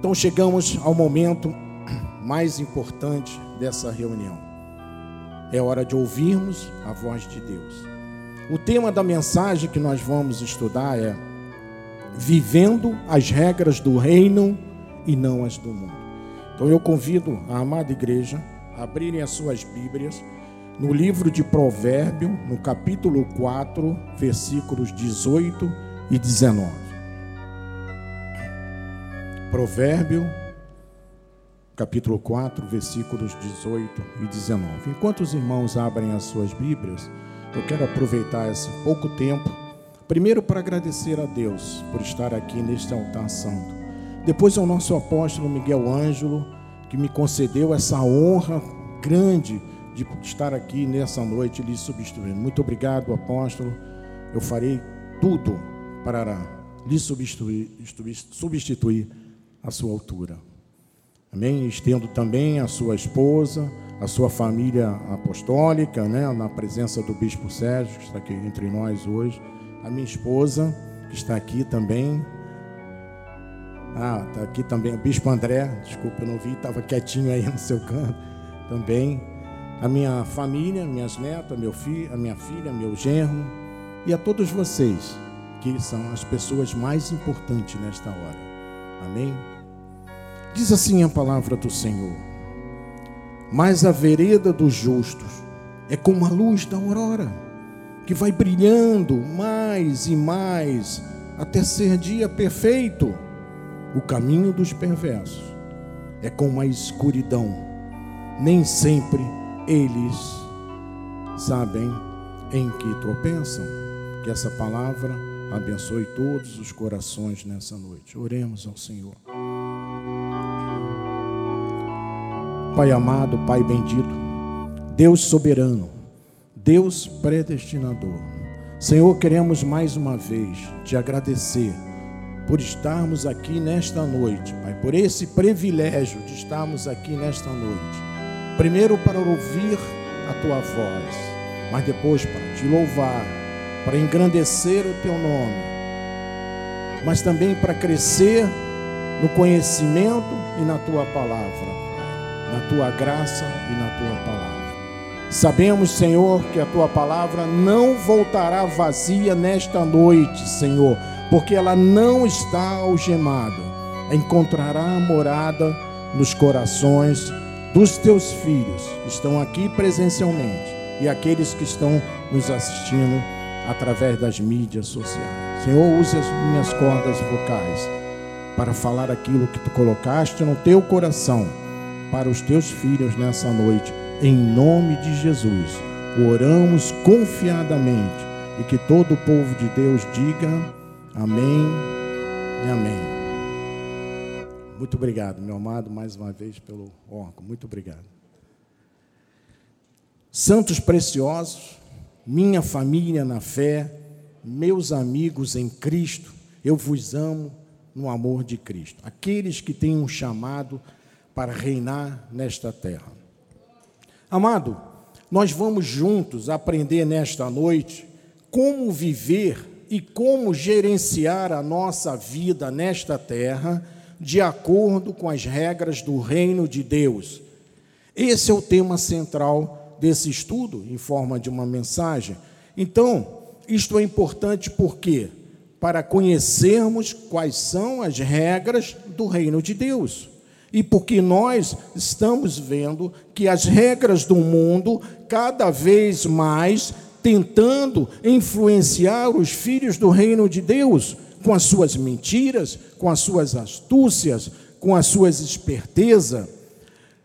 Então chegamos ao momento mais importante dessa reunião. É hora de ouvirmos a voz de Deus. O tema da mensagem que nós vamos estudar é Vivendo as regras do reino e não as do mundo. Então eu convido a amada igreja a abrirem as suas Bíblias no livro de Provérbio, no capítulo 4, versículos 18 e 19. Provérbio, capítulo 4, versículos 18 e 19. Enquanto os irmãos abrem as suas Bíblias, eu quero aproveitar esse pouco tempo, primeiro para agradecer a Deus por estar aqui neste altar santo. Depois ao nosso apóstolo Miguel Ângelo, que me concedeu essa honra grande de estar aqui nessa noite lhe substituindo. Muito obrigado, apóstolo. Eu farei tudo para lhe substituir, substituir à sua altura. Amém? Estendo também a sua esposa, a sua família apostólica, né? na presença do Bispo Sérgio, que está aqui entre nós hoje, a minha esposa, que está aqui também. Ah, está aqui também o Bispo André, desculpa, eu não vi, estava quietinho aí no seu canto também. A minha família, minhas netas, meu filho, a minha filha, meu genro, e a todos vocês, que são as pessoas mais importantes nesta hora. Amém? Diz assim a palavra do Senhor: Mas a vereda dos justos é como a luz da aurora, que vai brilhando mais e mais até ser dia perfeito. O caminho dos perversos é como a escuridão, nem sempre eles sabem em que tropeçam. Que essa palavra abençoe todos os corações nessa noite. Oremos ao Senhor. Pai amado, Pai bendito, Deus soberano, Deus predestinador. Senhor, queremos mais uma vez te agradecer por estarmos aqui nesta noite, Pai, por esse privilégio de estarmos aqui nesta noite. Primeiro para ouvir a tua voz, mas depois para te louvar, para engrandecer o teu nome, mas também para crescer no conhecimento e na tua palavra na tua graça e na tua palavra. Sabemos, Senhor, que a tua palavra não voltará vazia nesta noite, Senhor, porque ela não está algemada. Encontrará morada nos corações dos teus filhos que estão aqui presencialmente e aqueles que estão nos assistindo através das mídias sociais. Senhor, use as minhas cordas vocais para falar aquilo que tu colocaste no teu coração para os teus filhos nessa noite. Em nome de Jesus, oramos confiadamente e que todo o povo de Deus diga amém e amém. Muito obrigado, meu amado, mais uma vez pelo órgão. Muito obrigado. Santos preciosos, minha família na fé, meus amigos em Cristo, eu vos amo no amor de Cristo. Aqueles que têm um chamado para reinar nesta terra. Amado, nós vamos juntos aprender nesta noite como viver e como gerenciar a nossa vida nesta terra de acordo com as regras do reino de Deus. Esse é o tema central desse estudo, em forma de uma mensagem. Então, isto é importante porque para conhecermos quais são as regras do reino de Deus. E porque nós estamos vendo que as regras do mundo, cada vez mais, tentando influenciar os filhos do reino de Deus, com as suas mentiras, com as suas astúcias, com as suas espertezas,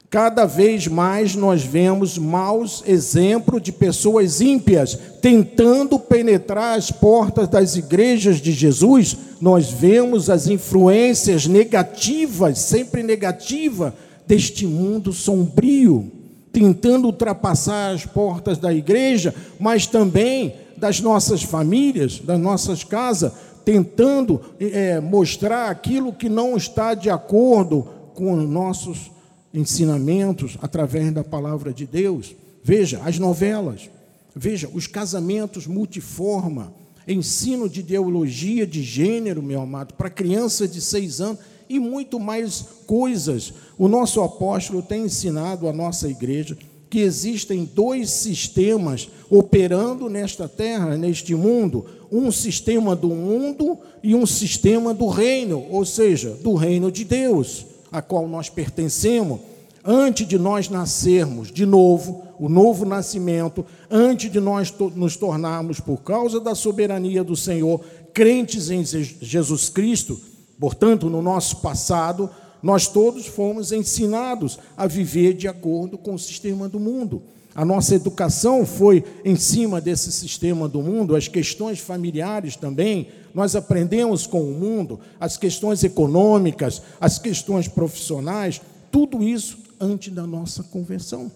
Cada vez mais nós vemos maus exemplos de pessoas ímpias tentando penetrar as portas das igrejas de Jesus. Nós vemos as influências negativas, sempre negativa, deste mundo sombrio, tentando ultrapassar as portas da igreja, mas também das nossas famílias, das nossas casas, tentando é, mostrar aquilo que não está de acordo com nossos ensinamentos através da palavra de Deus. Veja as novelas, veja os casamentos multiforma, ensino de ideologia de gênero, meu amado, para criança de seis anos. e muito mais coisas. O nosso apóstolo tem ensinado a nossa igreja que existem dois sistemas operando nesta terra, neste mundo: um sistema do mundo e um sistema do reino, ou seja, do reino de Deus, a qual nós pertencemos. Antes de nós nascermos de novo, o novo nascimento, antes de nós nos tornarmos, por causa da soberania do Senhor, crentes em Jesus Cristo, portanto, no nosso passado, nós todos fomos ensinados a viver de acordo com o sistema do mundo. A nossa educação foi em cima desse sistema do mundo, as questões familiares também. Nós aprendemos com o mundo, as questões econômicas, as questões profissionais, tudo isso antes da nossa conversão.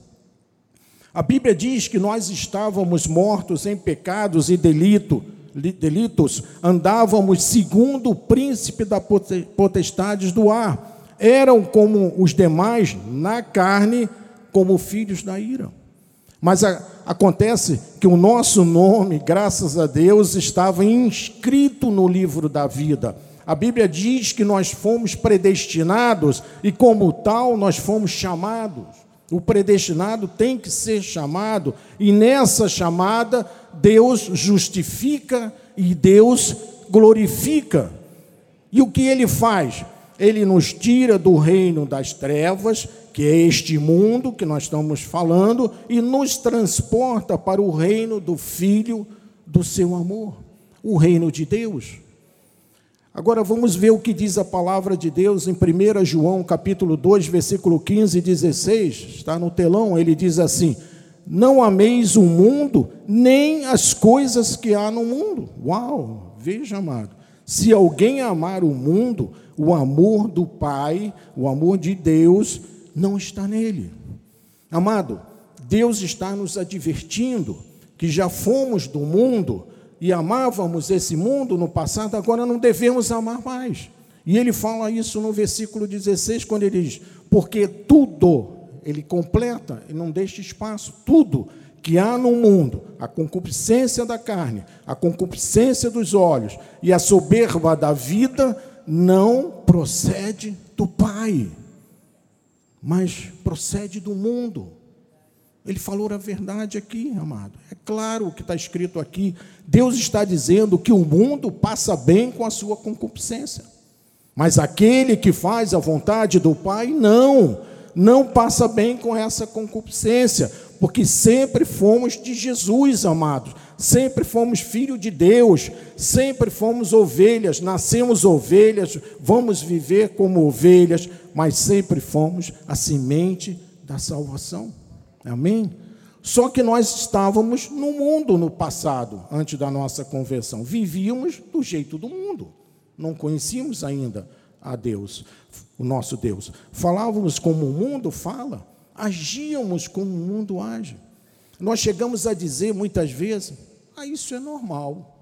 A Bíblia diz que nós estávamos mortos em pecados e delito, delitos, andávamos segundo o príncipe da potestades do ar eram como os demais na carne, como filhos da ira. Mas a, acontece que o nosso nome, graças a Deus, estava inscrito no livro da vida. A Bíblia diz que nós fomos predestinados e, como tal, nós fomos chamados. O predestinado tem que ser chamado, e nessa chamada, Deus justifica e Deus glorifica. E o que ele faz? Ele nos tira do reino das trevas, que é este mundo que nós estamos falando, e nos transporta para o reino do Filho do seu amor, o reino de Deus. Agora vamos ver o que diz a palavra de Deus em 1 João, capítulo 2, versículo 15 e 16. Está no telão, ele diz assim: Não ameis o mundo, nem as coisas que há no mundo. Uau! Veja, amado. Se alguém amar o mundo, o amor do Pai, o amor de Deus, não está nele. Amado, Deus está nos advertindo que já fomos do mundo e amávamos esse mundo no passado, agora não devemos amar mais. E ele fala isso no versículo 16, quando ele diz: Porque tudo, ele completa, e não deixa espaço, tudo que há no mundo, a concupiscência da carne, a concupiscência dos olhos e a soberba da vida, não procede do Pai, mas procede do mundo. Ele falou a verdade aqui, amado. É claro o que está escrito aqui. Deus está dizendo que o mundo passa bem com a sua concupiscência. Mas aquele que faz a vontade do Pai, não, não passa bem com essa concupiscência, porque sempre fomos de Jesus, amados sempre fomos filho de Deus, sempre fomos ovelhas, nascemos ovelhas, vamos viver como ovelhas, mas sempre fomos a semente da salvação. Amém? Só que nós estávamos no mundo no passado, antes da nossa conversão. Vivíamos do jeito do mundo. Não conhecíamos ainda a Deus, o nosso Deus. Falávamos como o mundo fala, agíamos como o mundo age. Nós chegamos a dizer muitas vezes, ah, isso é normal.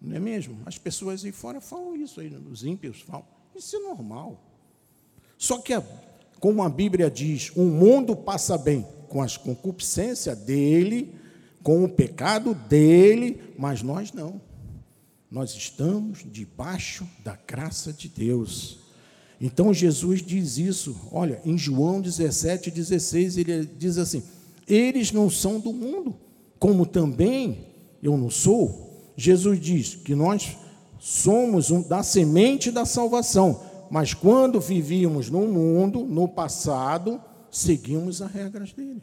Não é mesmo? As pessoas aí fora falam isso, aí, os ímpios falam. Isso é normal. Só que, como a Bíblia diz, o mundo passa bem com as concupiscências dele, com o pecado dele, mas nós não. Nós estamos debaixo da graça de Deus. Então Jesus diz isso, olha, em João 17, 16, ele diz assim: eles não são do mundo, como também eu não sou, Jesus diz que nós somos um, da semente da salvação, mas quando vivíamos no mundo, no passado, seguimos as regras dele.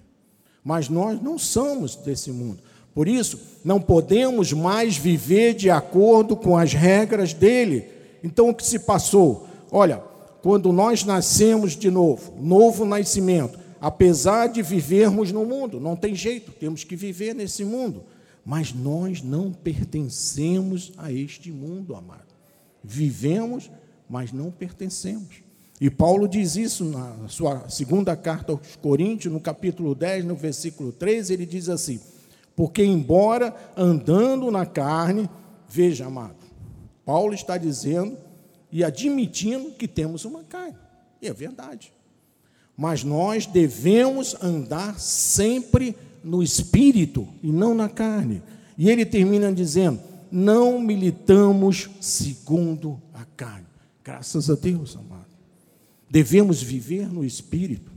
Mas nós não somos desse mundo. Por isso, não podemos mais viver de acordo com as regras dele. Então, o que se passou? Olha, quando nós nascemos de novo, novo nascimento, apesar de vivermos no mundo, não tem jeito, temos que viver nesse mundo. Mas nós não pertencemos a este mundo, amado. Vivemos, mas não pertencemos. E Paulo diz isso na sua segunda carta aos Coríntios, no capítulo 10, no versículo 3, ele diz assim: Porque, embora andando na carne, veja, amado, Paulo está dizendo e admitindo que temos uma carne, e é verdade. Mas nós devemos andar sempre no espírito e não na carne. E ele termina dizendo: não militamos segundo a carne. Graças a Deus, amado. Devemos viver no Espírito.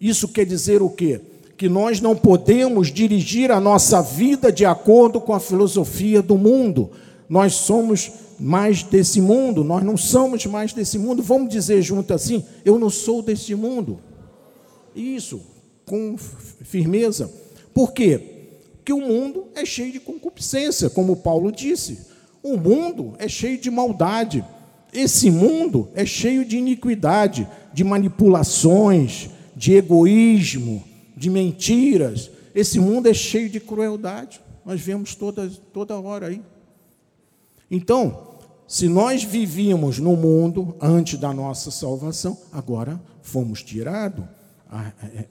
Isso quer dizer o quê? Que nós não podemos dirigir a nossa vida de acordo com a filosofia do mundo. Nós somos mais desse mundo, nós não somos mais desse mundo. Vamos dizer junto assim: eu não sou desse mundo. Isso, com firmeza. Por quê? Porque o mundo é cheio de concupiscência, como Paulo disse. O mundo é cheio de maldade. Esse mundo é cheio de iniquidade, de manipulações, de egoísmo, de mentiras. Esse mundo é cheio de crueldade. Nós vemos toda, toda hora aí. Então, se nós vivíamos no mundo antes da nossa salvação, agora fomos tirados,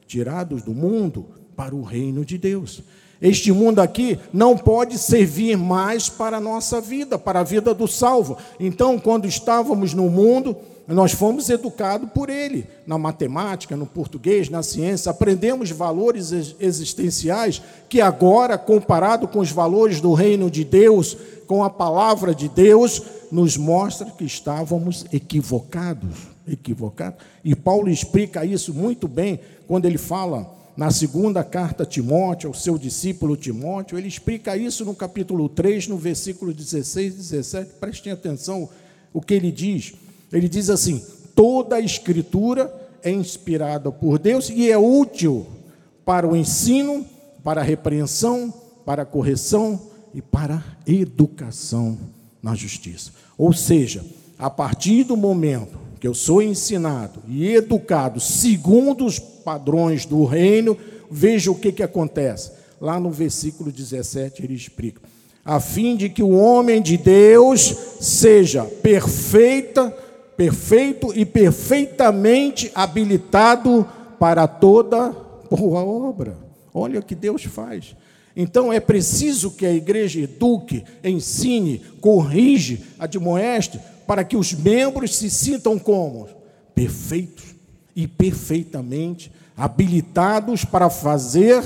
tirados do mundo para o reino de Deus. Este mundo aqui não pode servir mais para a nossa vida, para a vida do salvo. Então, quando estávamos no mundo, nós fomos educados por ele, na matemática, no português, na ciência, aprendemos valores existenciais que agora, comparado com os valores do reino de Deus, com a palavra de Deus, nos mostra que estávamos equivocados, equivocados. E Paulo explica isso muito bem quando ele fala na segunda carta a Timóteo, ao seu discípulo Timóteo, ele explica isso no capítulo 3, no versículo 16 e 17. Prestem atenção o que ele diz. Ele diz assim: toda a escritura é inspirada por Deus e é útil para o ensino, para a repreensão, para a correção e para a educação na justiça. Ou seja, a partir do momento que eu sou ensinado e educado segundo os padrões do reino, veja o que, que acontece. Lá no versículo 17 ele explica: a fim de que o homem de Deus seja perfeita, perfeito e perfeitamente habilitado para toda boa obra. Olha o que Deus faz. Então é preciso que a igreja eduque, ensine, corrige, admoeste, para que os membros se sintam como perfeitos e perfeitamente habilitados para fazer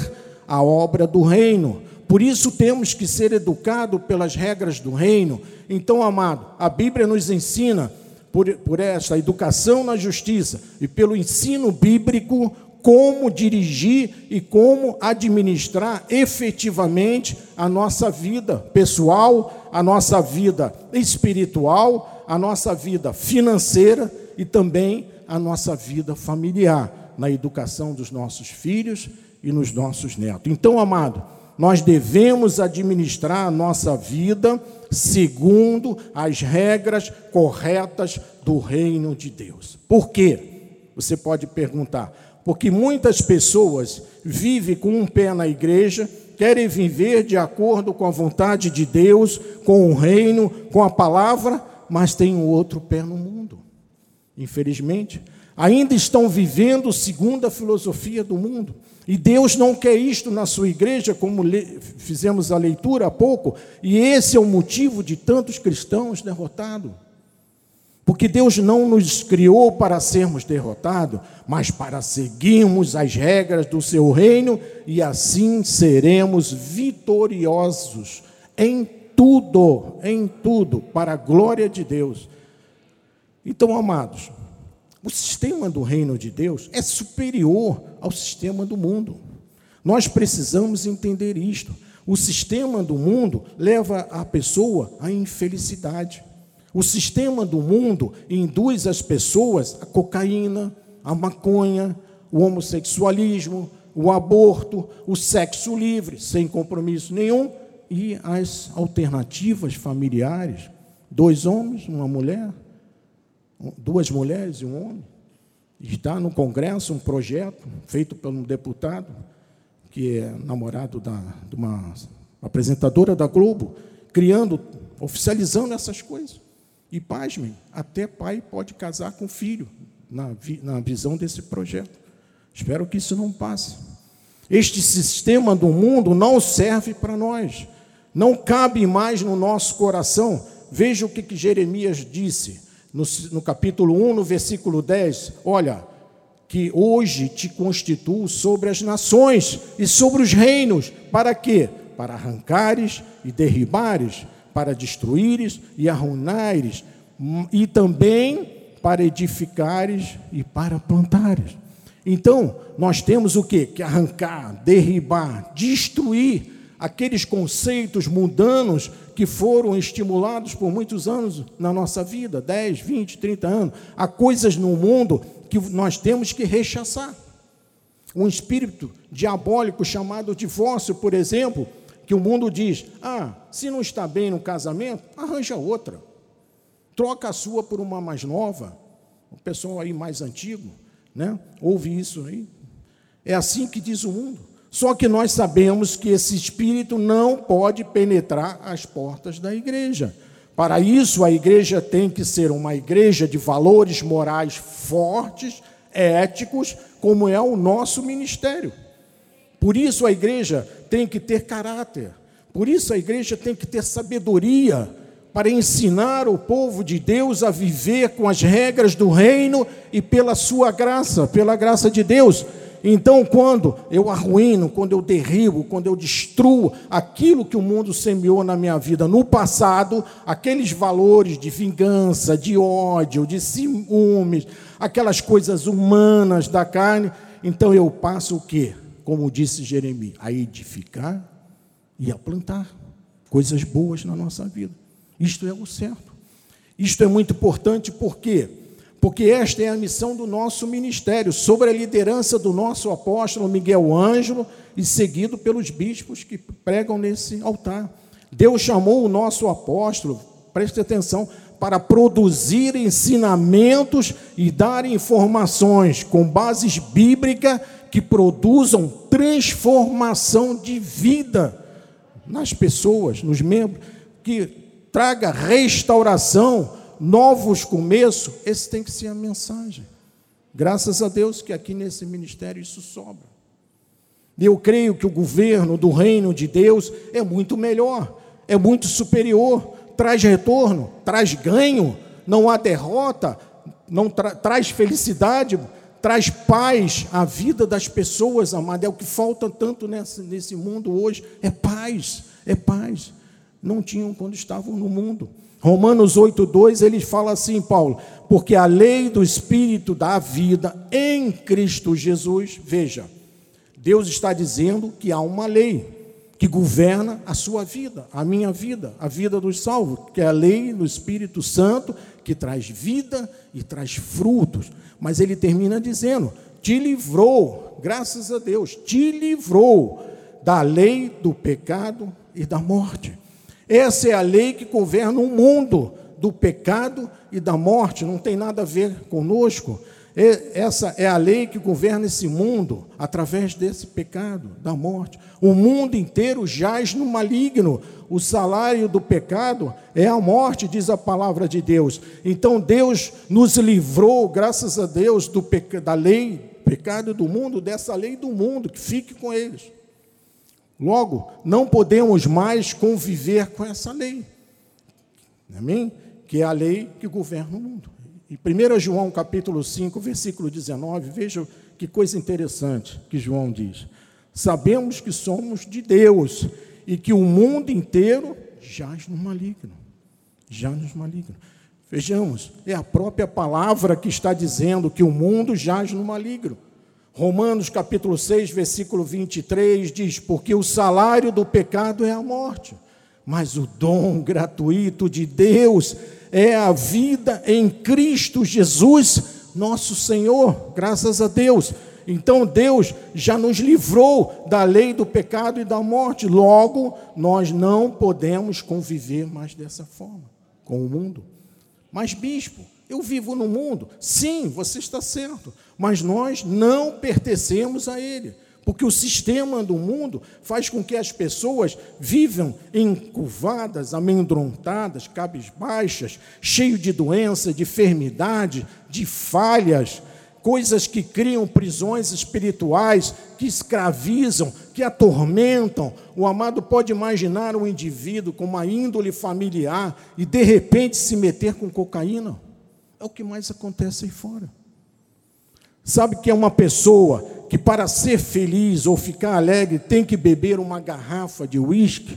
a obra do reino. Por isso temos que ser educados pelas regras do reino. Então, amado, a Bíblia nos ensina por, por esta educação na justiça e pelo ensino bíblico como dirigir e como administrar efetivamente a nossa vida pessoal, a nossa vida espiritual, a nossa vida financeira e também a nossa vida familiar, na educação dos nossos filhos e nos nossos netos. Então, amado, nós devemos administrar a nossa vida segundo as regras corretas do reino de Deus. Por quê? Você pode perguntar. Porque muitas pessoas vivem com um pé na igreja, querem viver de acordo com a vontade de Deus, com o reino, com a palavra, mas tem o um outro pé no mundo infelizmente, ainda estão vivendo segundo a filosofia do mundo. E Deus não quer isto na sua igreja, como fizemos a leitura há pouco, e esse é o motivo de tantos cristãos derrotados. Porque Deus não nos criou para sermos derrotados, mas para seguirmos as regras do seu reino e assim seremos vitoriosos em tudo, em tudo, para a glória de Deus. Então, amados, o sistema do reino de Deus é superior ao sistema do mundo. Nós precisamos entender isto. O sistema do mundo leva a pessoa à infelicidade. O sistema do mundo induz as pessoas a cocaína, a maconha, o homossexualismo, o aborto, o sexo livre, sem compromisso nenhum, e as alternativas familiares: dois homens, uma mulher, duas mulheres e um homem. Está no Congresso um projeto feito por um deputado, que é namorado da, de uma apresentadora da Globo, criando, oficializando essas coisas. E, pasmem, até pai pode casar com filho, na, na visão desse projeto. Espero que isso não passe. Este sistema do mundo não serve para nós, não cabe mais no nosso coração. Veja o que, que Jeremias disse no, no capítulo 1, no versículo 10, olha, que hoje te constituo sobre as nações e sobre os reinos, para quê? Para arrancares e derribares, para destruíres e arruinares, e também para edificares e para plantares. Então, nós temos o quê? Que arrancar, derribar, destruir aqueles conceitos mundanos que foram estimulados por muitos anos na nossa vida 10, 20, 30 anos. Há coisas no mundo que nós temos que rechaçar. Um espírito diabólico chamado divórcio, por exemplo, que o mundo diz: ah, se não está bem no casamento, arranja outra. Troca a sua por uma mais nova. O pessoal aí mais antigo, né? Ouve isso aí. É assim que diz o mundo. Só que nós sabemos que esse espírito não pode penetrar as portas da igreja. Para isso, a igreja tem que ser uma igreja de valores morais fortes, éticos, como é o nosso ministério. Por isso, a igreja tem que ter caráter. Por isso, a igreja tem que ter sabedoria para ensinar o povo de Deus a viver com as regras do reino e pela sua graça, pela graça de Deus. Então, quando eu arruino, quando eu derribo, quando eu destruo aquilo que o mundo semeou na minha vida no passado, aqueles valores de vingança, de ódio, de ciúmes, aquelas coisas humanas da carne, então eu passo o quê? Como disse Jeremias, a edificar e a plantar coisas boas na nossa vida. Isto é o certo. Isto é muito importante porque porque esta é a missão do nosso ministério, sobre a liderança do nosso apóstolo Miguel Ângelo e seguido pelos bispos que pregam nesse altar. Deus chamou o nosso apóstolo, preste atenção, para produzir ensinamentos e dar informações com bases bíblicas que produzam transformação de vida nas pessoas, nos membros, que traga restauração novos começos, esse tem que ser a mensagem. Graças a Deus que aqui nesse ministério isso sobra. Eu creio que o governo do reino de Deus é muito melhor, é muito superior, traz retorno, traz ganho, não há derrota, não tra traz felicidade, traz paz à vida das pessoas, amada. É o que falta tanto nesse, nesse mundo hoje: é paz, é paz. Não tinham quando estavam no mundo. Romanos 8,2 ele fala assim, Paulo, porque a lei do Espírito da vida em Cristo Jesus, veja, Deus está dizendo que há uma lei que governa a sua vida, a minha vida, a vida dos salvos, que é a lei do Espírito Santo, que traz vida e traz frutos. Mas ele termina dizendo: te livrou, graças a Deus, te livrou da lei do pecado e da morte. Essa é a lei que governa o mundo do pecado e da morte, não tem nada a ver conosco. Essa é a lei que governa esse mundo através desse pecado, da morte. O mundo inteiro jaz no maligno. O salário do pecado é a morte, diz a palavra de Deus. Então Deus nos livrou, graças a Deus, do da lei, pecado do mundo, dessa lei do mundo, que fique com eles. Logo, não podemos mais conviver com essa lei. Amém? Que é a lei que governa o mundo. Em 1 João capítulo 5, versículo 19, veja que coisa interessante que João diz. Sabemos que somos de Deus e que o mundo inteiro jaz no maligno. Jaz no maligno. Vejamos, é a própria palavra que está dizendo que o mundo jaz no maligno. Romanos capítulo 6, versículo 23 diz: Porque o salário do pecado é a morte, mas o dom gratuito de Deus é a vida em Cristo Jesus, nosso Senhor, graças a Deus. Então Deus já nos livrou da lei do pecado e da morte, logo nós não podemos conviver mais dessa forma com o mundo. Mas, bispo, eu vivo no mundo. Sim, você está certo. Mas nós não pertencemos a ele. Porque o sistema do mundo faz com que as pessoas vivam encurvadas, amedrontadas, cabisbaixas, cheias de doença, de enfermidade, de falhas, coisas que criam prisões espirituais, que escravizam, que atormentam. O amado pode imaginar um indivíduo com uma índole familiar e de repente se meter com cocaína. É o que mais acontece aí fora. Sabe que é uma pessoa que, para ser feliz ou ficar alegre, tem que beber uma garrafa de uísque?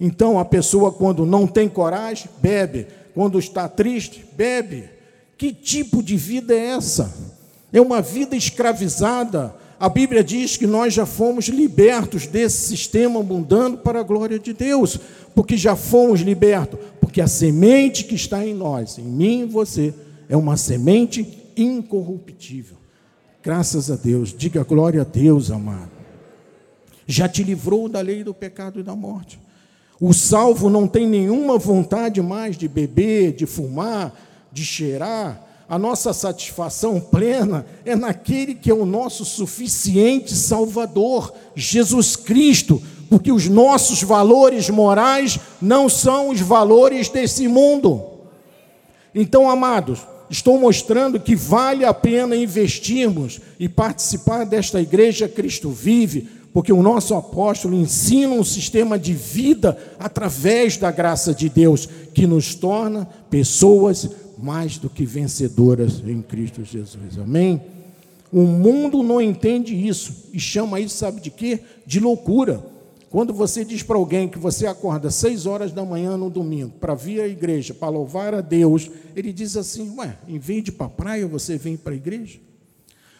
Então, a pessoa, quando não tem coragem, bebe. Quando está triste, bebe. Que tipo de vida é essa? É uma vida escravizada. A Bíblia diz que nós já fomos libertos desse sistema mundano para a glória de Deus, porque já fomos libertos, porque a semente que está em nós, em mim e você, é uma semente incorruptível. Graças a Deus, diga glória a Deus, amado. Já te livrou da lei do pecado e da morte. O salvo não tem nenhuma vontade mais de beber, de fumar, de cheirar. A nossa satisfação plena é naquele que é o nosso suficiente Salvador, Jesus Cristo, porque os nossos valores morais não são os valores desse mundo. Então, amados, estou mostrando que vale a pena investirmos e participar desta igreja Cristo Vive, porque o nosso apóstolo ensina um sistema de vida através da graça de Deus, que nos torna pessoas mais do que vencedoras em Cristo Jesus. Amém? O mundo não entende isso e chama isso, sabe de quê? De loucura. Quando você diz para alguém que você acorda seis horas da manhã no domingo para vir à igreja, para louvar a Deus, ele diz assim: Ué, em vez de ir para a praia, você vem para a igreja?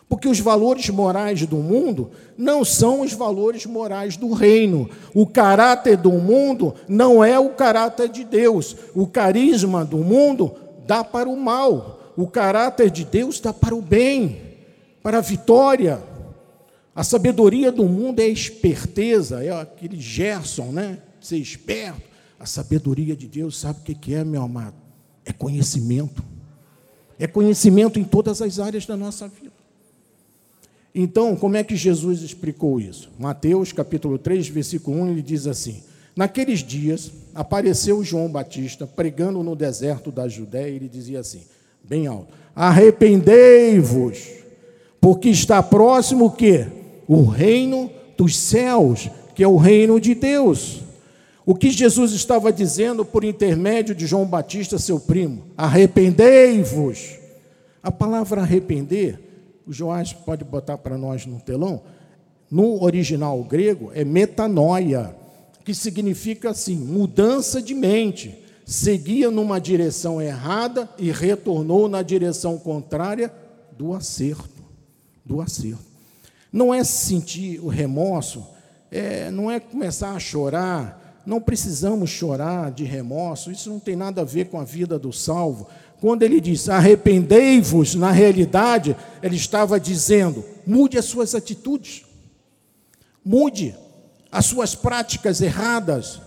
Porque os valores morais do mundo não são os valores morais do reino. O caráter do mundo não é o caráter de Deus. O carisma do mundo dá para o mal. O caráter de Deus dá para o bem, para a vitória. A sabedoria do mundo é a esperteza, é aquele Gerson, né? Ser esperto. A sabedoria de Deus, sabe o que é, meu amado? É conhecimento. É conhecimento em todas as áreas da nossa vida. Então, como é que Jesus explicou isso? Mateus capítulo 3, versículo 1, ele diz assim: Naqueles dias apareceu João Batista pregando no deserto da Judéia, e ele dizia assim, bem alto: Arrependei-vos, porque está próximo o quê? O reino dos céus, que é o reino de Deus. O que Jesus estava dizendo por intermédio de João Batista, seu primo? Arrependei-vos. A palavra arrepender o Joás pode botar para nós no telão, no original grego é metanoia, que significa assim, mudança de mente. Seguia numa direção errada e retornou na direção contrária do acerto, do acerto. Não é sentir o remorso, é, não é começar a chorar, não precisamos chorar de remorso, isso não tem nada a ver com a vida do salvo. Quando ele diz arrependei-vos, na realidade, ele estava dizendo: mude as suas atitudes, mude as suas práticas erradas,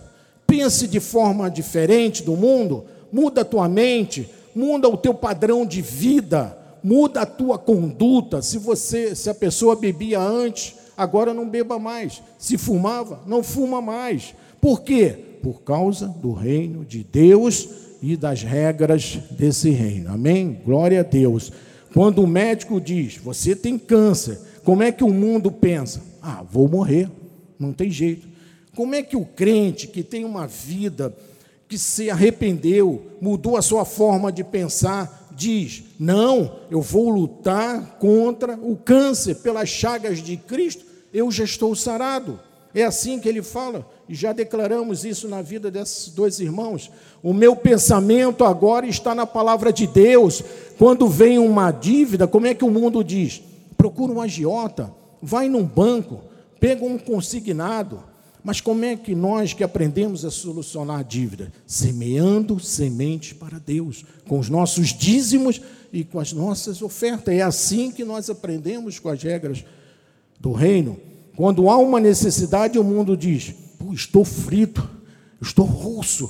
pense de forma diferente do mundo, muda a tua mente, muda o teu padrão de vida, muda a tua conduta. Se você, se a pessoa bebia antes, agora não beba mais. Se fumava, não fuma mais. Por quê? Por causa do reino de Deus e das regras desse reino. Amém? Glória a Deus. Quando o médico diz, você tem câncer, como é que o mundo pensa? Ah, vou morrer, não tem jeito. Como é que o crente que tem uma vida, que se arrependeu, mudou a sua forma de pensar, diz: não, eu vou lutar contra o câncer pelas chagas de Cristo, eu já estou sarado. É assim que ele fala, e já declaramos isso na vida desses dois irmãos. O meu pensamento agora está na palavra de Deus. Quando vem uma dívida, como é que o mundo diz? Procura um agiota, vai num banco, pega um consignado. Mas como é que nós que aprendemos a solucionar a dívida? Semeando semente para Deus, com os nossos dízimos e com as nossas ofertas. É assim que nós aprendemos com as regras do reino. Quando há uma necessidade, o mundo diz: estou frito, estou russo.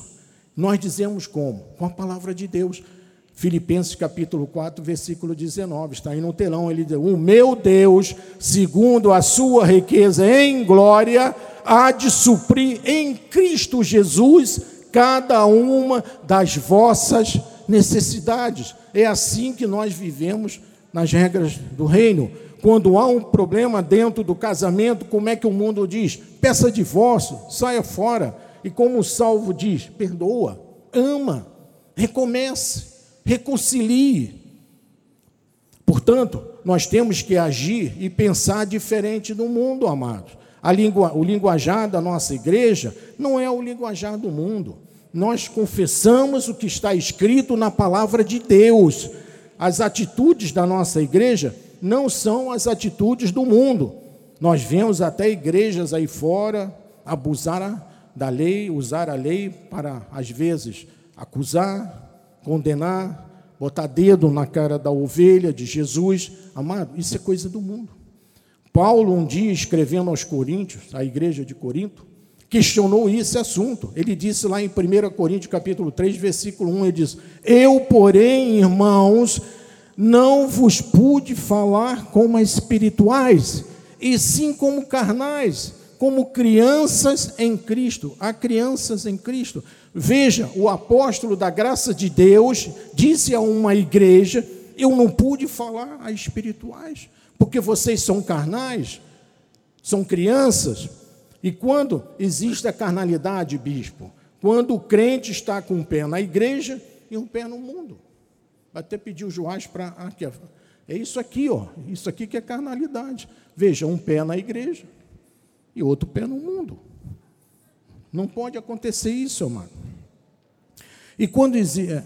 Nós dizemos como? Com a palavra de Deus. Filipenses capítulo 4, versículo 19, está aí no telão, ele diz: O meu Deus, segundo a sua riqueza em glória, há de suprir em Cristo Jesus cada uma das vossas necessidades. É assim que nós vivemos nas regras do reino. Quando há um problema dentro do casamento, como é que o mundo diz? Peça divórcio, saia fora. E como o salvo diz, perdoa, ama, recomece, reconcilie. Portanto, nós temos que agir e pensar diferente do mundo, amados. O linguajar da nossa igreja não é o linguajar do mundo. Nós confessamos o que está escrito na palavra de Deus. as atitudes da nossa igreja não são as atitudes do mundo. Nós vemos até igrejas aí fora abusar da lei, usar a lei para, às vezes, acusar, condenar, botar dedo na cara da ovelha de Jesus. Amado, isso é coisa do mundo. Paulo, um dia, escrevendo aos Coríntios, à igreja de Corinto, questionou esse assunto. Ele disse lá em 1 Coríntios capítulo 3, versículo 1, ele diz: Eu, porém, irmãos, não vos pude falar como espirituais, e sim como carnais, como crianças em Cristo. Há crianças em Cristo. Veja, o apóstolo da graça de Deus disse a uma igreja: Eu não pude falar a espirituais, porque vocês são carnais, são crianças. E quando existe a carnalidade, bispo? Quando o crente está com um pé na igreja e um pé no mundo. Até pedir o Joás para. É isso aqui, ó. Isso aqui que é carnalidade. Veja, um pé na igreja e outro pé no mundo. Não pode acontecer isso, amado. E quando é,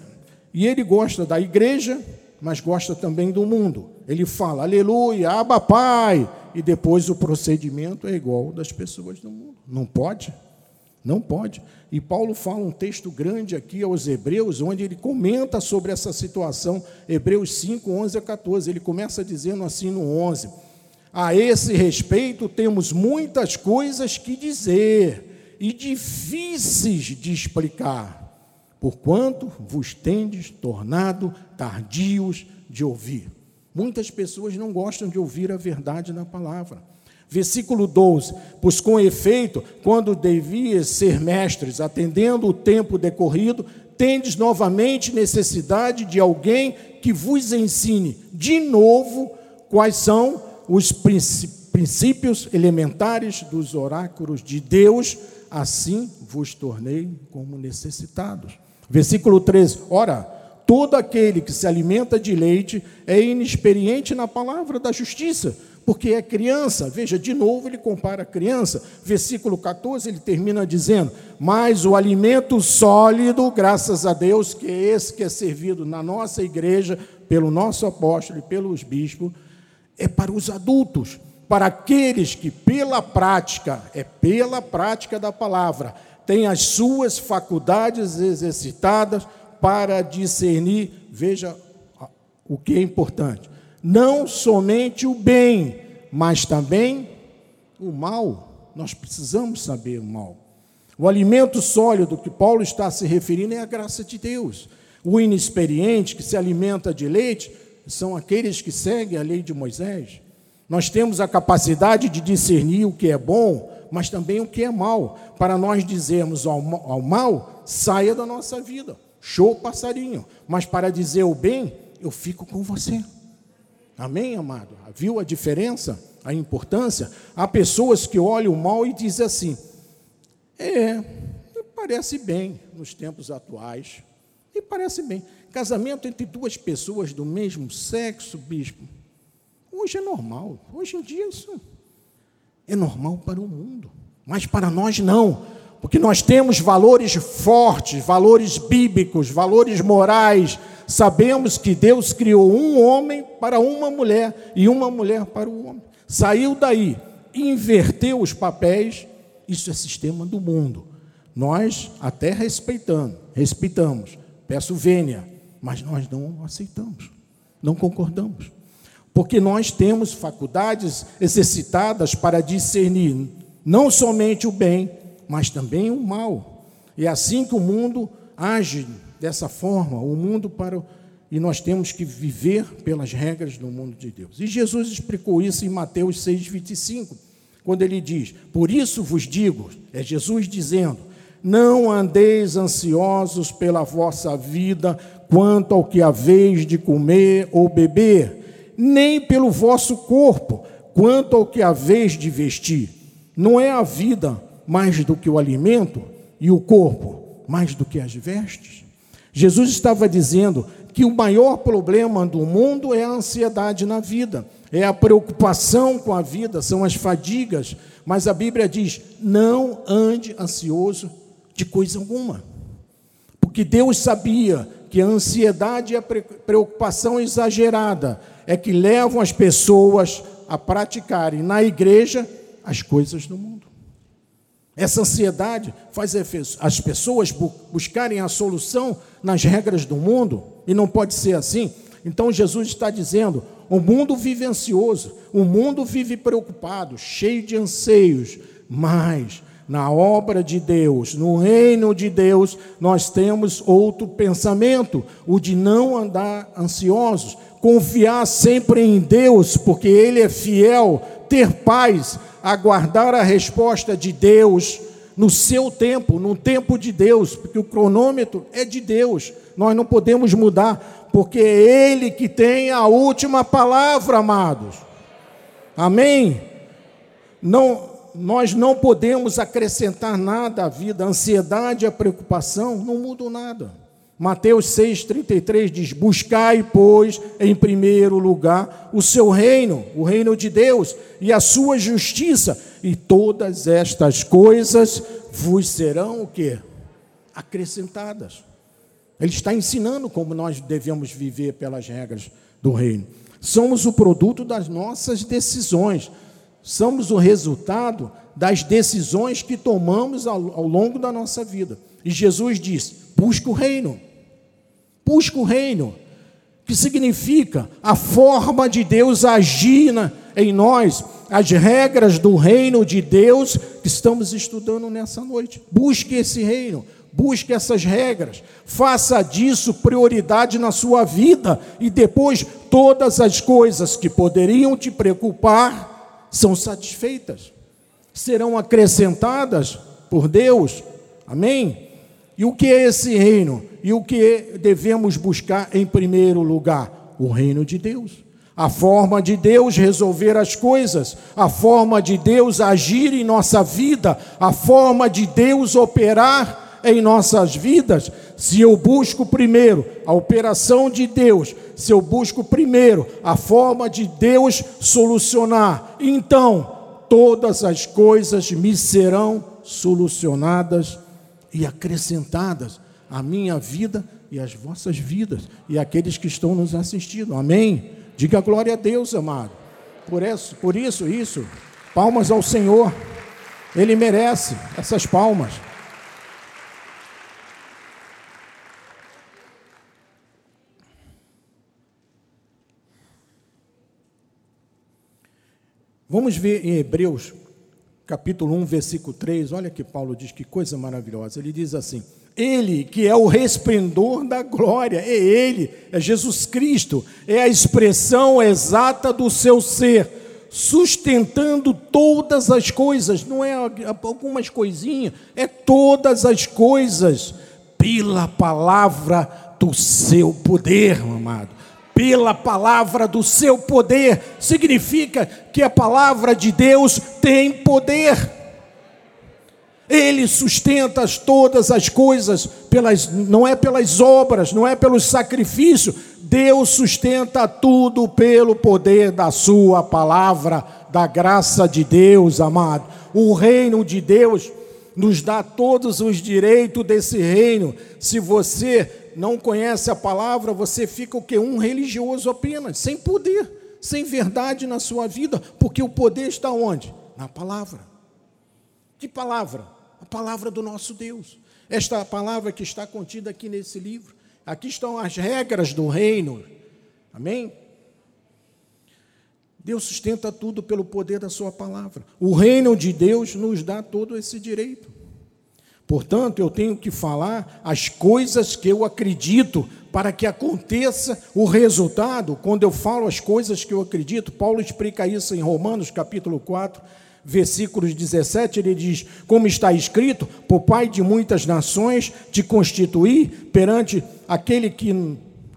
e ele gosta da igreja, mas gosta também do mundo. Ele fala, aleluia, aba pai, e depois o procedimento é igual das pessoas do mundo. Não pode? Não pode. E Paulo fala um texto grande aqui aos Hebreus, onde ele comenta sobre essa situação, Hebreus 5, 11 a 14. Ele começa dizendo assim no 11: A esse respeito temos muitas coisas que dizer e difíceis de explicar, porquanto vos tendes tornado tardios de ouvir. Muitas pessoas não gostam de ouvir a verdade na palavra. Versículo 12: Pois com efeito, quando devias ser mestres, atendendo o tempo decorrido, tendes novamente necessidade de alguém que vos ensine de novo quais são os princípios elementares dos oráculos de Deus, assim vos tornei como necessitados. Versículo 13: Ora, todo aquele que se alimenta de leite é inexperiente na palavra da justiça, porque é criança. Veja, de novo ele compara a criança. Versículo 14, ele termina dizendo: Mas o alimento sólido, graças a Deus, que é esse que é servido na nossa igreja, pelo nosso apóstolo e pelos bispos, é para os adultos, para aqueles que, pela prática, é pela prática da palavra, têm as suas faculdades exercitadas para discernir, veja o que é importante, não somente o bem, mas também o mal. Nós precisamos saber o mal. O alimento sólido que Paulo está se referindo é a graça de Deus. O inexperiente que se alimenta de leite são aqueles que seguem a lei de Moisés. Nós temos a capacidade de discernir o que é bom, mas também o que é mal, para nós dizermos ao, ao mal, saia da nossa vida. Show passarinho. Mas para dizer o bem, eu fico com você. Amém, amado? Viu a diferença, a importância? Há pessoas que olham o mal e dizem assim: é, parece bem nos tempos atuais. Me parece bem. Casamento entre duas pessoas do mesmo sexo, bispo, hoje é normal. Hoje em dia isso é normal para o mundo. Mas para nós não porque nós temos valores fortes, valores bíblicos, valores morais. Sabemos que Deus criou um homem para uma mulher e uma mulher para o homem. Saiu daí, inverteu os papéis, isso é sistema do mundo. Nós até respeitando, respeitamos, peço vênia, mas nós não aceitamos, não concordamos. Porque nós temos faculdades exercitadas para discernir não somente o bem, mas também o mal. É assim que o mundo age dessa forma, o mundo para e nós temos que viver pelas regras do mundo de Deus. E Jesus explicou isso em Mateus 6:25, quando ele diz: "Por isso vos digo", é Jesus dizendo: "Não andeis ansiosos pela vossa vida, quanto ao que haveis de comer ou beber, nem pelo vosso corpo, quanto ao que haveis de vestir. Não é a vida mais do que o alimento e o corpo mais do que as vestes? Jesus estava dizendo que o maior problema do mundo é a ansiedade na vida, é a preocupação com a vida, são as fadigas, mas a Bíblia diz: não ande ansioso de coisa alguma, porque Deus sabia que a ansiedade e a preocupação exagerada é que levam as pessoas a praticarem na igreja as coisas do mundo. Essa ansiedade faz as pessoas buscarem a solução nas regras do mundo, e não pode ser assim. Então Jesus está dizendo: o mundo vive ansioso, o mundo vive preocupado, cheio de anseios, mas na obra de Deus, no reino de Deus, nós temos outro pensamento, o de não andar ansiosos, confiar sempre em Deus, porque Ele é fiel, ter paz, aguardar a resposta de Deus no seu tempo, no tempo de Deus, porque o cronômetro é de Deus, nós não podemos mudar, porque é Ele que tem a última palavra, amados. Amém? Não, nós não podemos acrescentar nada à vida, a ansiedade, a preocupação não mudam nada. Mateus 6,33 diz: Buscai, pois, em primeiro lugar o seu reino, o reino de Deus, e a sua justiça, e todas estas coisas vos serão o quê? Acrescentadas. Ele está ensinando como nós devemos viver pelas regras do reino. Somos o produto das nossas decisões somos o resultado das decisões que tomamos ao, ao longo da nossa vida. E Jesus diz: busca o reino, busca o reino, que significa a forma de Deus agir em nós, as regras do reino de Deus que estamos estudando nessa noite. Busque esse reino, busque essas regras, faça disso prioridade na sua vida e depois todas as coisas que poderiam te preocupar são satisfeitas, serão acrescentadas por Deus. Amém? E o que é esse reino? E o que devemos buscar em primeiro lugar? O reino de Deus. A forma de Deus resolver as coisas, a forma de Deus agir em nossa vida, a forma de Deus operar em nossas vidas. Se eu busco primeiro a operação de Deus, se eu busco primeiro a forma de Deus solucionar, então todas as coisas me serão solucionadas e acrescentadas à minha vida e às vossas vidas e àqueles que estão nos assistindo. Amém? Diga glória a Deus, amado. Por isso, por isso, isso. Palmas ao Senhor. Ele merece essas palmas. Vamos ver em Hebreus, capítulo 1, versículo 3, olha que Paulo diz, que coisa maravilhosa. Ele diz assim: Ele que é o resplendor da glória, é Ele, é Jesus Cristo, é a expressão exata do seu ser, sustentando todas as coisas, não é algumas coisinhas, é todas as coisas, pela palavra do seu poder, amado pela palavra do seu poder, significa que a palavra de Deus tem poder. Ele sustenta todas as coisas pelas não é pelas obras, não é pelos sacrifícios. Deus sustenta tudo pelo poder da sua palavra, da graça de Deus, amado. O reino de Deus nos dá todos os direitos desse reino. Se você não conhece a palavra, você fica o que? Um religioso apenas, sem poder, sem verdade na sua vida, porque o poder está onde? Na palavra. Que palavra? A palavra do nosso Deus. Esta palavra que está contida aqui nesse livro. Aqui estão as regras do reino. Amém? Deus sustenta tudo pelo poder da Sua palavra. O reino de Deus nos dá todo esse direito. Portanto, eu tenho que falar as coisas que eu acredito para que aconteça o resultado. Quando eu falo as coisas que eu acredito, Paulo explica isso em Romanos capítulo 4, versículos 17, ele diz: Como está escrito, por Pai de muitas nações te constituí perante aquele que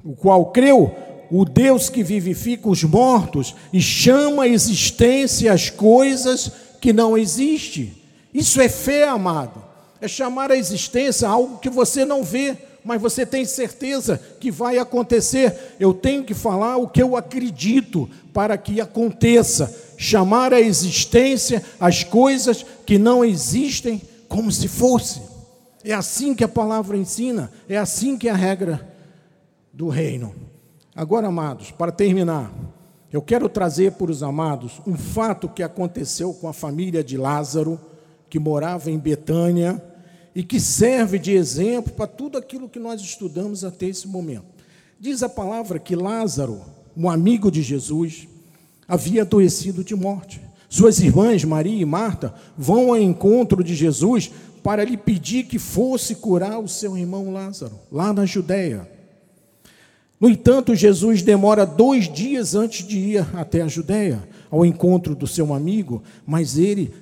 o qual creu, o Deus que vivifica os mortos e chama a existência as coisas que não existem. Isso é fé, amado é chamar a existência algo que você não vê, mas você tem certeza que vai acontecer. Eu tenho que falar o que eu acredito para que aconteça. Chamar a existência as coisas que não existem como se fosse. É assim que a palavra ensina, é assim que a regra do reino. Agora, amados, para terminar, eu quero trazer para os amados um fato que aconteceu com a família de Lázaro, que morava em Betânia e que serve de exemplo para tudo aquilo que nós estudamos até esse momento. Diz a palavra que Lázaro, um amigo de Jesus, havia adoecido de morte. Suas irmãs, Maria e Marta, vão ao encontro de Jesus para lhe pedir que fosse curar o seu irmão Lázaro, lá na Judéia. No entanto, Jesus demora dois dias antes de ir até a Judéia, ao encontro do seu amigo, mas ele,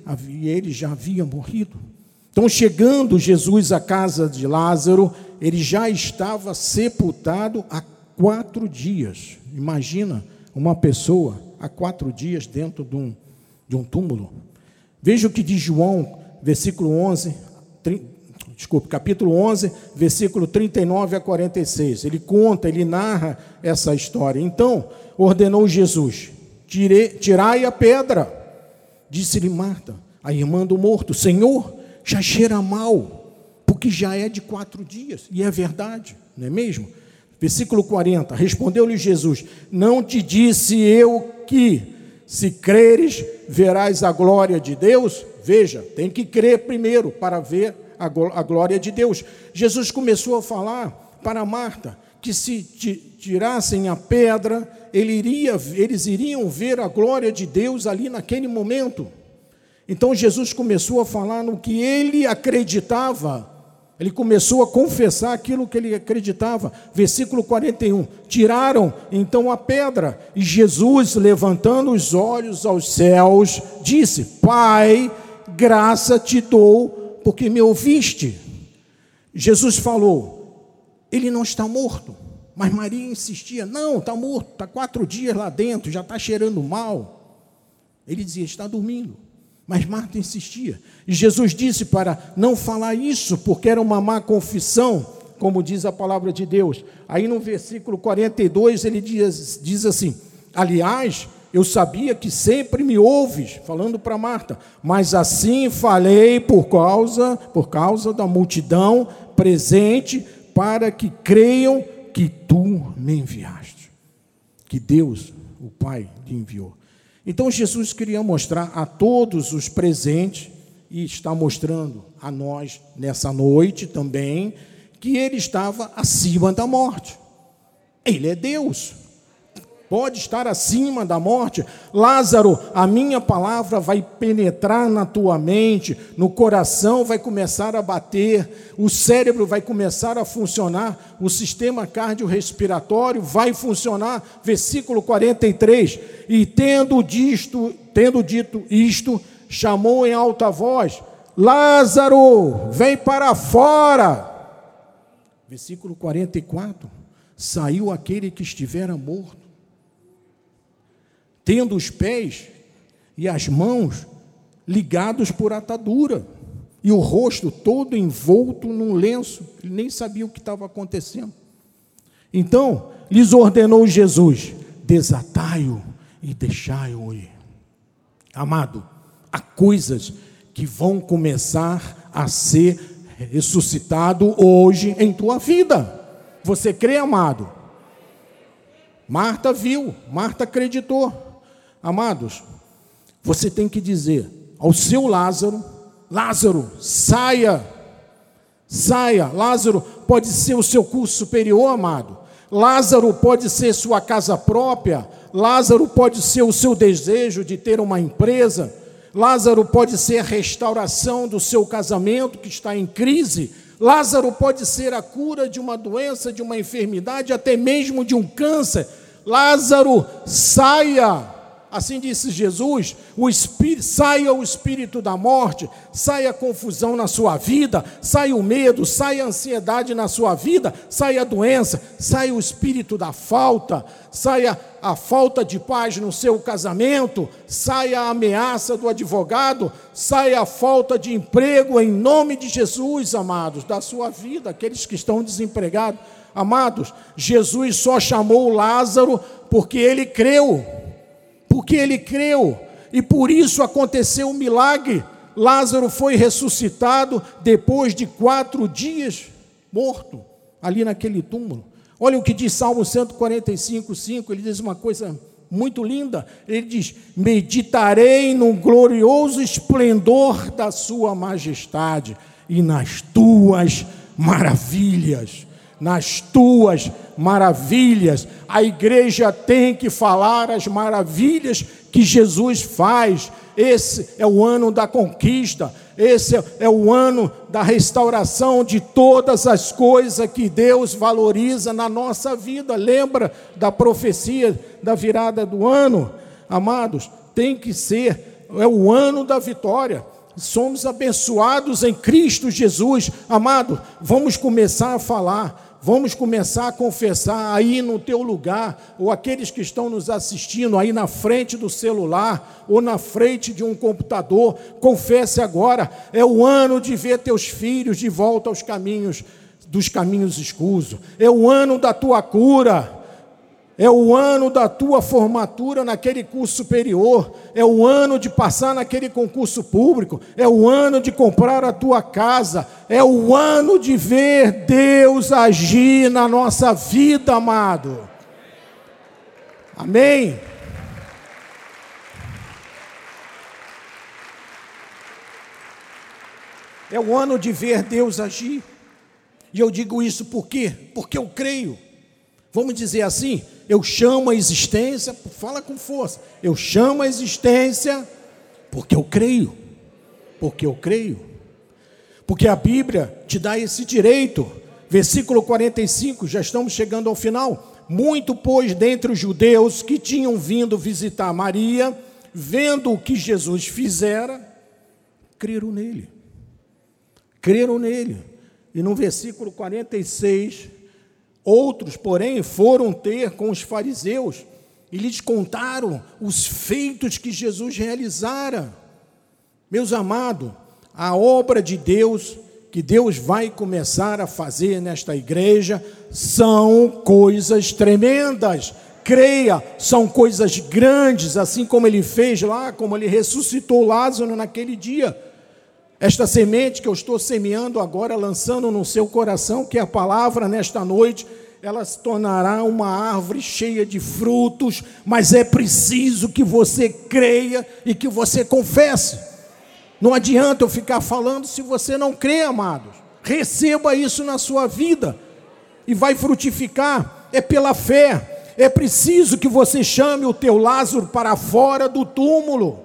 ele já havia morrido. Então, chegando Jesus à casa de Lázaro, ele já estava sepultado há quatro dias. Imagina uma pessoa há quatro dias dentro de um, de um túmulo. Veja o que diz João, versículo 11, desculpe, capítulo 11, versículo 39 a 46. Ele conta, ele narra essa história. Então, ordenou Jesus: Tire, tirai a pedra. Disse-lhe Marta, a irmã do morto: Senhor, já cheira mal, porque já é de quatro dias. E é verdade, não é mesmo? Versículo 40: Respondeu-lhe Jesus: Não te disse eu que, se creres, verás a glória de Deus? Veja, tem que crer primeiro para ver a glória de Deus. Jesus começou a falar para Marta que se tirassem a pedra, ele iria, eles iriam ver a glória de Deus ali naquele momento. Então Jesus começou a falar no que ele acreditava, ele começou a confessar aquilo que ele acreditava. Versículo 41. Tiraram então a pedra, e Jesus, levantando os olhos aos céus, disse: Pai, graça te dou porque me ouviste. Jesus falou: Ele não está morto. Mas Maria insistia: Não, está morto, está quatro dias lá dentro, já está cheirando mal. Ele dizia: Está dormindo. Mas Marta insistia. E Jesus disse para não falar isso, porque era uma má confissão, como diz a palavra de Deus. Aí no versículo 42 ele diz, diz assim: Aliás, eu sabia que sempre me ouves, falando para Marta, mas assim falei por causa, por causa da multidão presente, para que creiam que tu me enviaste. Que Deus, o Pai, te enviou. Então Jesus queria mostrar a todos os presentes, e está mostrando a nós nessa noite também, que ele estava acima da morte. Ele é Deus pode estar acima da morte. Lázaro, a minha palavra vai penetrar na tua mente, no coração vai começar a bater, o cérebro vai começar a funcionar, o sistema cardiorrespiratório vai funcionar. Versículo 43. E tendo disto, tendo dito isto, chamou em alta voz: Lázaro, vem para fora. Versículo 44. Saiu aquele que estivera morto tendo os pés e as mãos ligados por atadura, e o rosto todo envolto num lenço, ele nem sabia o que estava acontecendo. Então, lhes ordenou Jesus: desatai-o e deixai-o ir. Amado, há coisas que vão começar a ser ressuscitado hoje em tua vida. Você crê, amado? Marta viu, Marta acreditou. Amados, você tem que dizer ao seu Lázaro: Lázaro, saia, saia. Lázaro pode ser o seu curso superior, amado. Lázaro pode ser sua casa própria. Lázaro pode ser o seu desejo de ter uma empresa. Lázaro pode ser a restauração do seu casamento que está em crise. Lázaro pode ser a cura de uma doença, de uma enfermidade, até mesmo de um câncer. Lázaro, saia. Assim disse Jesus: o saia o espírito da morte, saia a confusão na sua vida, saia o medo, saia a ansiedade na sua vida, saia a doença, saia o espírito da falta, saia a falta de paz no seu casamento, saia a ameaça do advogado, saia a falta de emprego em nome de Jesus, amados, da sua vida, aqueles que estão desempregados. Amados, Jesus só chamou Lázaro porque ele creu porque ele creu, e por isso aconteceu um milagre. Lázaro foi ressuscitado depois de quatro dias morto, ali naquele túmulo. Olha o que diz Salmo 145, 5, ele diz uma coisa muito linda. Ele diz: Meditarei no glorioso esplendor da Sua majestade e nas tuas maravilhas. Nas tuas maravilhas. A igreja tem que falar as maravilhas que Jesus faz. Esse é o ano da conquista, esse é o ano da restauração de todas as coisas que Deus valoriza na nossa vida. Lembra da profecia da virada do ano? Amados, tem que ser, é o ano da vitória. Somos abençoados em Cristo Jesus. Amado, vamos começar a falar Vamos começar a confessar aí no teu lugar, ou aqueles que estão nos assistindo aí na frente do celular, ou na frente de um computador, confesse agora. É o ano de ver teus filhos de volta aos caminhos dos caminhos escusos. É o ano da tua cura. É o ano da tua formatura naquele curso superior, é o ano de passar naquele concurso público, é o ano de comprar a tua casa, é o ano de ver Deus agir na nossa vida, amado. Amém? É o ano de ver Deus agir. E eu digo isso por quê? Porque eu creio. Vamos dizer assim, eu chamo a existência, fala com força. Eu chamo a existência porque eu creio. Porque eu creio. Porque a Bíblia te dá esse direito. Versículo 45, já estamos chegando ao final. Muito, pois, dentre os judeus que tinham vindo visitar Maria, vendo o que Jesus fizera, creram nele. Creram nele. E no versículo 46, Outros, porém, foram ter com os fariseus e lhes contaram os feitos que Jesus realizara. Meus amados, a obra de Deus que Deus vai começar a fazer nesta igreja são coisas tremendas. Creia, são coisas grandes, assim como ele fez lá, como ele ressuscitou Lázaro naquele dia. Esta semente que eu estou semeando agora, lançando no seu coração, que é a palavra nesta noite, ela se tornará uma árvore cheia de frutos, mas é preciso que você creia e que você confesse. Não adianta eu ficar falando se você não crê, amados. Receba isso na sua vida e vai frutificar. É pela fé. É preciso que você chame o teu Lázaro para fora do túmulo.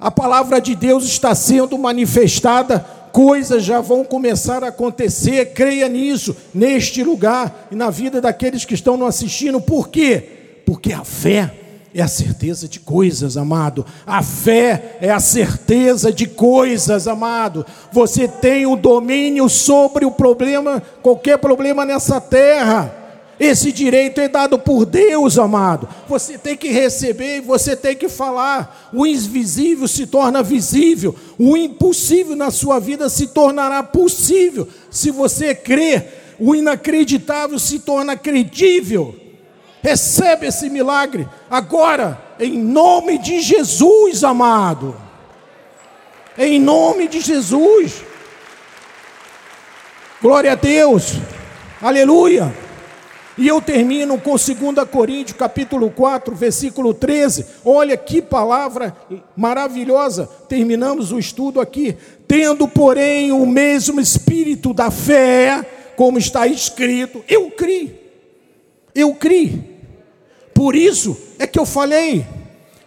A palavra de Deus está sendo manifestada, coisas já vão começar a acontecer, creia nisso, neste lugar e na vida daqueles que estão nos assistindo. Por quê? Porque a fé é a certeza de coisas, amado. A fé é a certeza de coisas, amado. Você tem o domínio sobre o problema, qualquer problema nessa terra. Esse direito é dado por Deus, amado. Você tem que receber e você tem que falar. O invisível se torna visível. O impossível na sua vida se tornará possível. Se você crê, o inacreditável se torna credível. Recebe esse milagre agora, em nome de Jesus, amado. Em nome de Jesus. Glória a Deus. Aleluia. E eu termino com 2 Coríntios, capítulo 4, versículo 13. Olha que palavra maravilhosa. Terminamos o estudo aqui. Tendo, porém, o mesmo espírito da fé, como está escrito, eu criei. Eu criei. Por isso é que eu falei.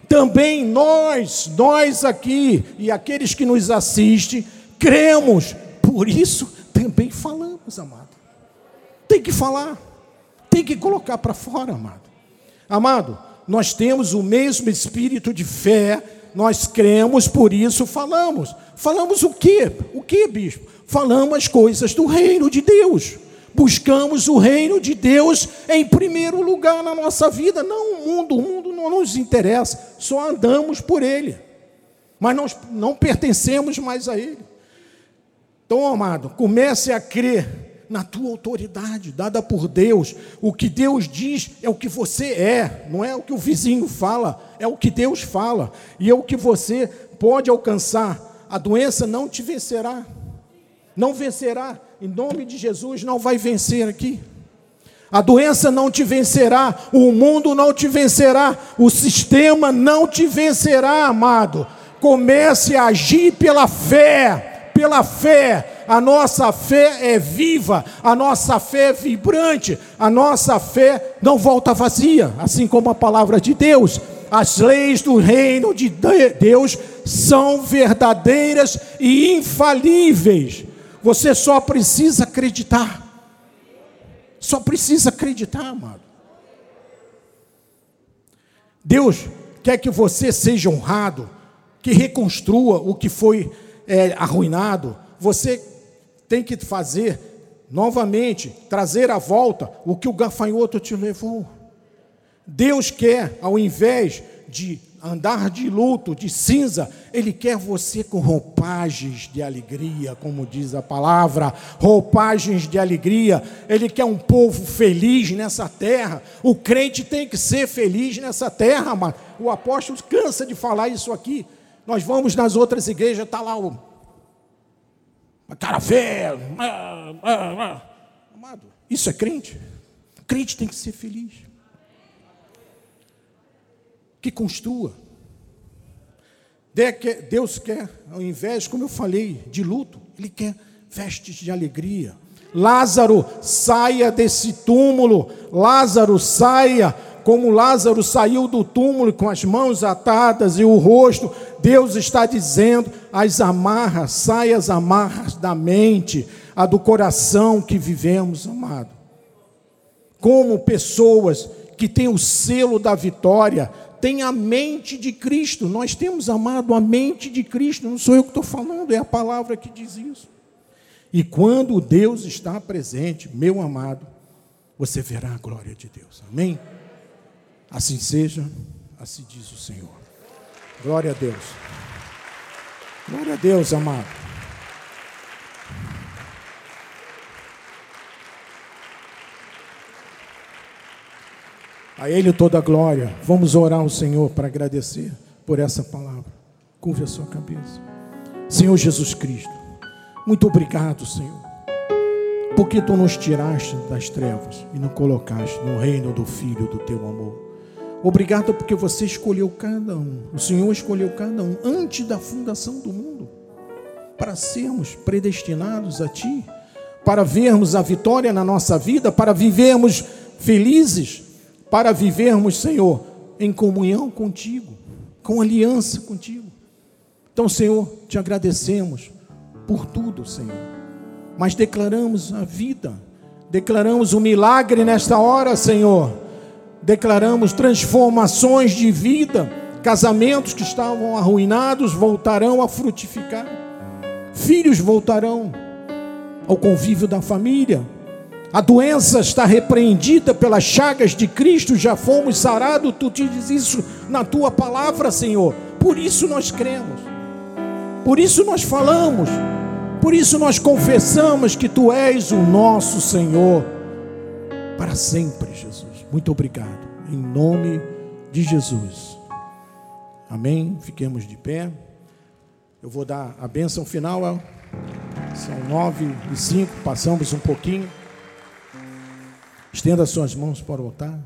Também nós, nós aqui e aqueles que nos assistem, cremos. Por isso também falamos, amado. Tem que falar tem que colocar para fora, amado. Amado, nós temos o mesmo espírito de fé, nós cremos, por isso falamos. Falamos o quê? O que, bispo? Falamos as coisas do reino de Deus. Buscamos o reino de Deus em primeiro lugar na nossa vida, não o mundo, o mundo não nos interessa, só andamos por ele. Mas nós não pertencemos mais a ele. Então, amado, comece a crer na tua autoridade dada por Deus. O que Deus diz é o que você é, não é o que o vizinho fala, é o que Deus fala, e é o que você pode alcançar. A doença não te vencerá, não vencerá, em nome de Jesus, não vai vencer aqui. A doença não te vencerá, o mundo não te vencerá, o sistema não te vencerá, amado. Comece a agir pela fé, pela fé. A nossa fé é viva, a nossa fé é vibrante, a nossa fé não volta vazia, assim como a palavra de Deus. As leis do reino de Deus são verdadeiras e infalíveis. Você só precisa acreditar. Só precisa acreditar, amado. Deus quer que você seja honrado, que reconstrua o que foi é, arruinado. Você tem que fazer novamente, trazer à volta o que o gafanhoto te levou. Deus quer, ao invés de andar de luto, de cinza, Ele quer você com roupagens de alegria, como diz a palavra, roupagens de alegria. Ele quer um povo feliz nessa terra. O crente tem que ser feliz nessa terra, mas o apóstolo cansa de falar isso aqui. Nós vamos nas outras igrejas, está lá o cara feia. Ah, ah, ah. Amado, isso é crente? Crente tem que ser feliz que construa. Deus quer, ao invés, como eu falei, de luto, Ele quer vestes de alegria. Lázaro, saia desse túmulo. Lázaro, saia. Como Lázaro saiu do túmulo com as mãos atadas e o rosto, Deus está dizendo: as amarras, saia as amarras da mente, a do coração que vivemos, amado. Como pessoas que têm o selo da vitória, tem a mente de Cristo. Nós temos amado a mente de Cristo. Não sou eu que estou falando, é a palavra que diz isso. E quando Deus está presente, meu amado, você verá a glória de Deus. Amém? Assim seja, assim diz o Senhor. Glória a Deus. Glória a Deus, amado. A Ele toda a glória. Vamos orar ao Senhor para agradecer por essa palavra. Curve a sua cabeça. Senhor Jesus Cristo, muito obrigado, Senhor, porque tu nos tiraste das trevas e nos colocaste no reino do Filho do teu amor. Obrigado porque você escolheu cada um, o Senhor escolheu cada um antes da fundação do mundo, para sermos predestinados a Ti, para vermos a vitória na nossa vida, para vivermos felizes para vivermos, Senhor, em comunhão contigo, com aliança contigo. Então, Senhor, te agradecemos por tudo, Senhor. Mas declaramos a vida, declaramos o milagre nesta hora, Senhor. Declaramos transformações de vida, casamentos que estavam arruinados voltarão a frutificar, filhos voltarão ao convívio da família, a doença está repreendida pelas chagas de Cristo, já fomos sarados. Tu te diz isso na tua palavra, Senhor. Por isso nós cremos, por isso nós falamos, por isso nós confessamos que Tu és o nosso Senhor para sempre, Jesus. Muito obrigado, em nome de Jesus. Amém. Fiquemos de pé. Eu vou dar a bênção final. São nove e cinco, passamos um pouquinho. Estenda suas mãos para o altar.